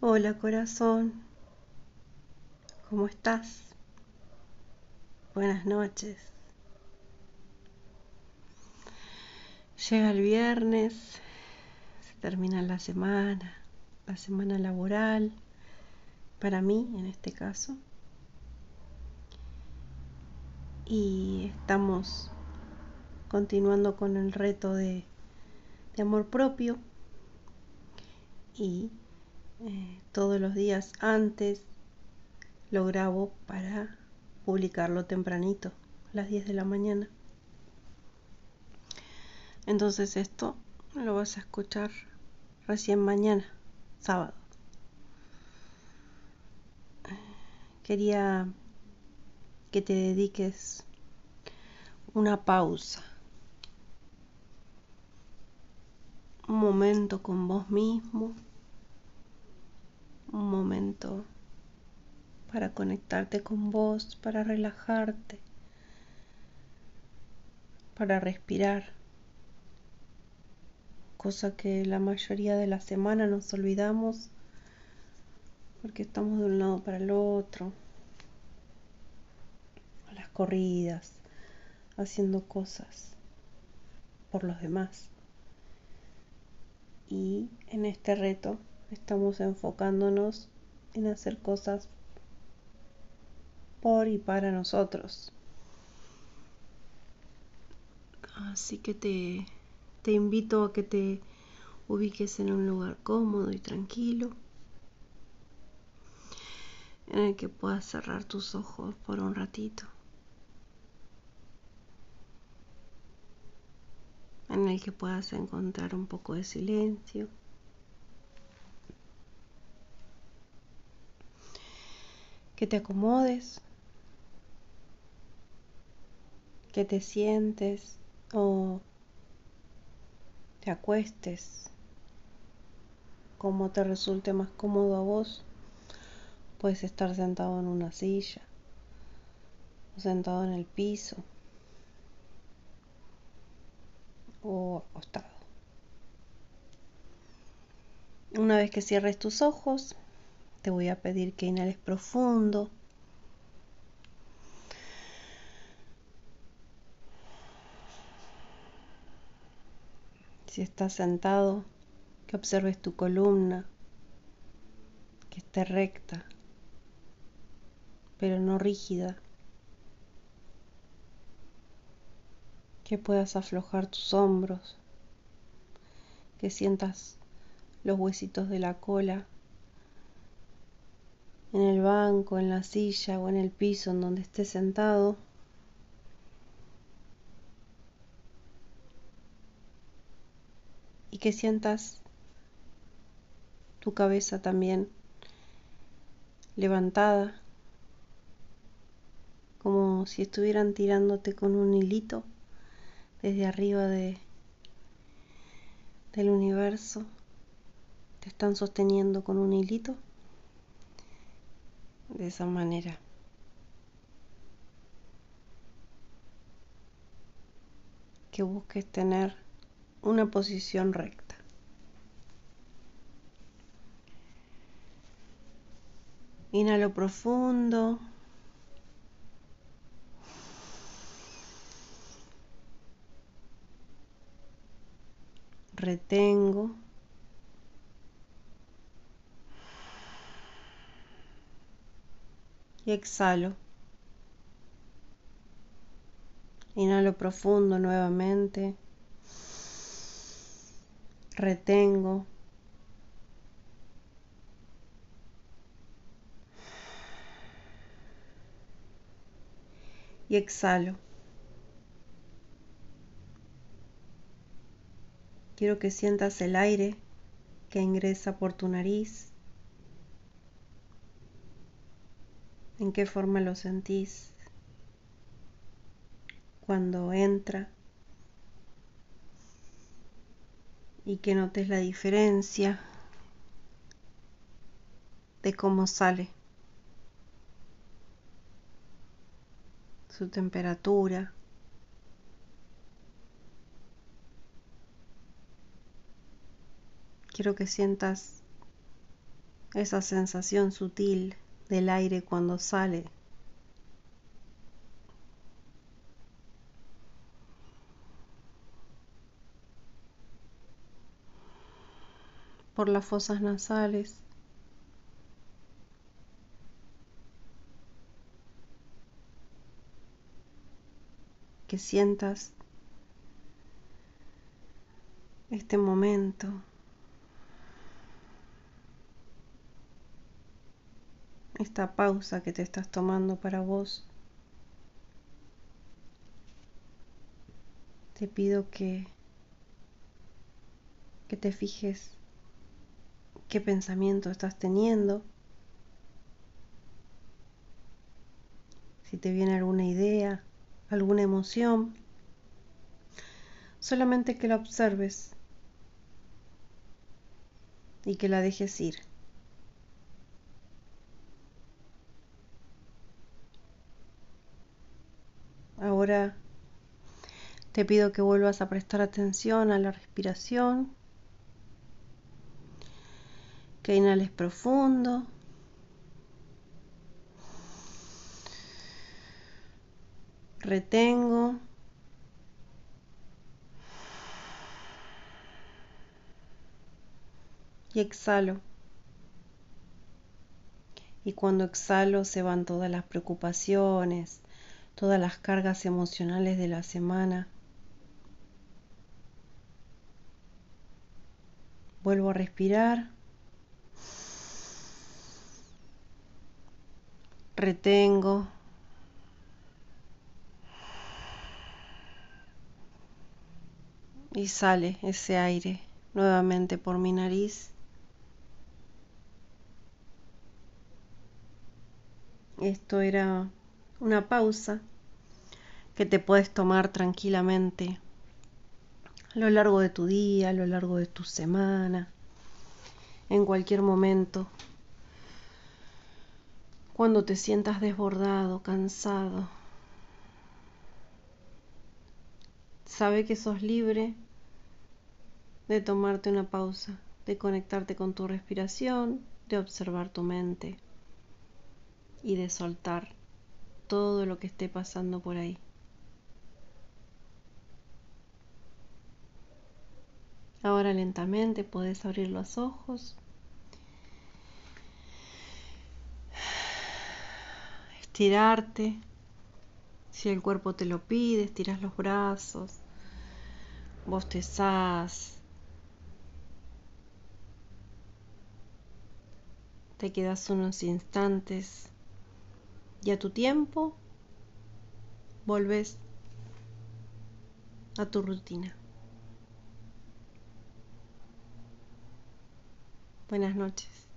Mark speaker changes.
Speaker 1: Hola corazón, ¿cómo estás? Buenas noches. Llega el viernes, se termina la semana, la semana laboral, para mí en este caso. Y estamos continuando con el reto de, de amor propio y todos los días antes lo grabo para publicarlo tempranito, a las 10 de la mañana. Entonces esto lo vas a escuchar recién mañana, sábado. Quería que te dediques una pausa, un momento con vos mismo un momento para conectarte con vos, para relajarte, para respirar, cosa que la mayoría de la semana nos olvidamos porque estamos de un lado para el otro, a las corridas, haciendo cosas por los demás. Y en este reto estamos enfocándonos en hacer cosas por y para nosotros. Así que te, te invito a que te ubiques en un lugar cómodo y tranquilo, en el que puedas cerrar tus ojos por un ratito, en el que puedas encontrar un poco de silencio. Que te acomodes, que te sientes o te acuestes como te resulte más cómodo a vos. Puedes estar sentado en una silla o sentado en el piso o acostado. Una vez que cierres tus ojos, te voy a pedir que inhales profundo. Si estás sentado, que observes tu columna, que esté recta, pero no rígida. Que puedas aflojar tus hombros, que sientas los huesitos de la cola en el banco, en la silla o en el piso en donde estés sentado. Y que sientas tu cabeza también levantada, como si estuvieran tirándote con un hilito desde arriba de, del universo. Te están sosteniendo con un hilito de esa manera. Que busques tener una posición recta. Inhalo profundo. Retengo. Y exhalo. Inhalo profundo nuevamente. Retengo. Y exhalo. Quiero que sientas el aire que ingresa por tu nariz en qué forma lo sentís cuando entra y que notes la diferencia de cómo sale su temperatura. Quiero que sientas esa sensación sutil del aire cuando sale. por las fosas nasales. Que sientas este momento. Esta pausa que te estás tomando para vos. Te pido que que te fijes qué pensamiento estás teniendo, si te viene alguna idea, alguna emoción, solamente que la observes y que la dejes ir. Ahora te pido que vuelvas a prestar atención a la respiración que inhales profundo. Retengo. Y exhalo. Y cuando exhalo se van todas las preocupaciones, todas las cargas emocionales de la semana. Vuelvo a respirar. retengo. Y sale ese aire nuevamente por mi nariz. Esto era una pausa que te puedes tomar tranquilamente a lo largo de tu día, a lo largo de tu semana, en cualquier momento cuando te sientas desbordado, cansado. Sabe que sos libre de tomarte una pausa, de conectarte con tu respiración, de observar tu mente y de soltar todo lo que esté pasando por ahí. Ahora lentamente puedes abrir los ojos. estirarte. Si el cuerpo te lo pide, estiras los brazos, bostezás. Te quedas unos instantes y a tu tiempo volves a tu rutina. Buenas noches.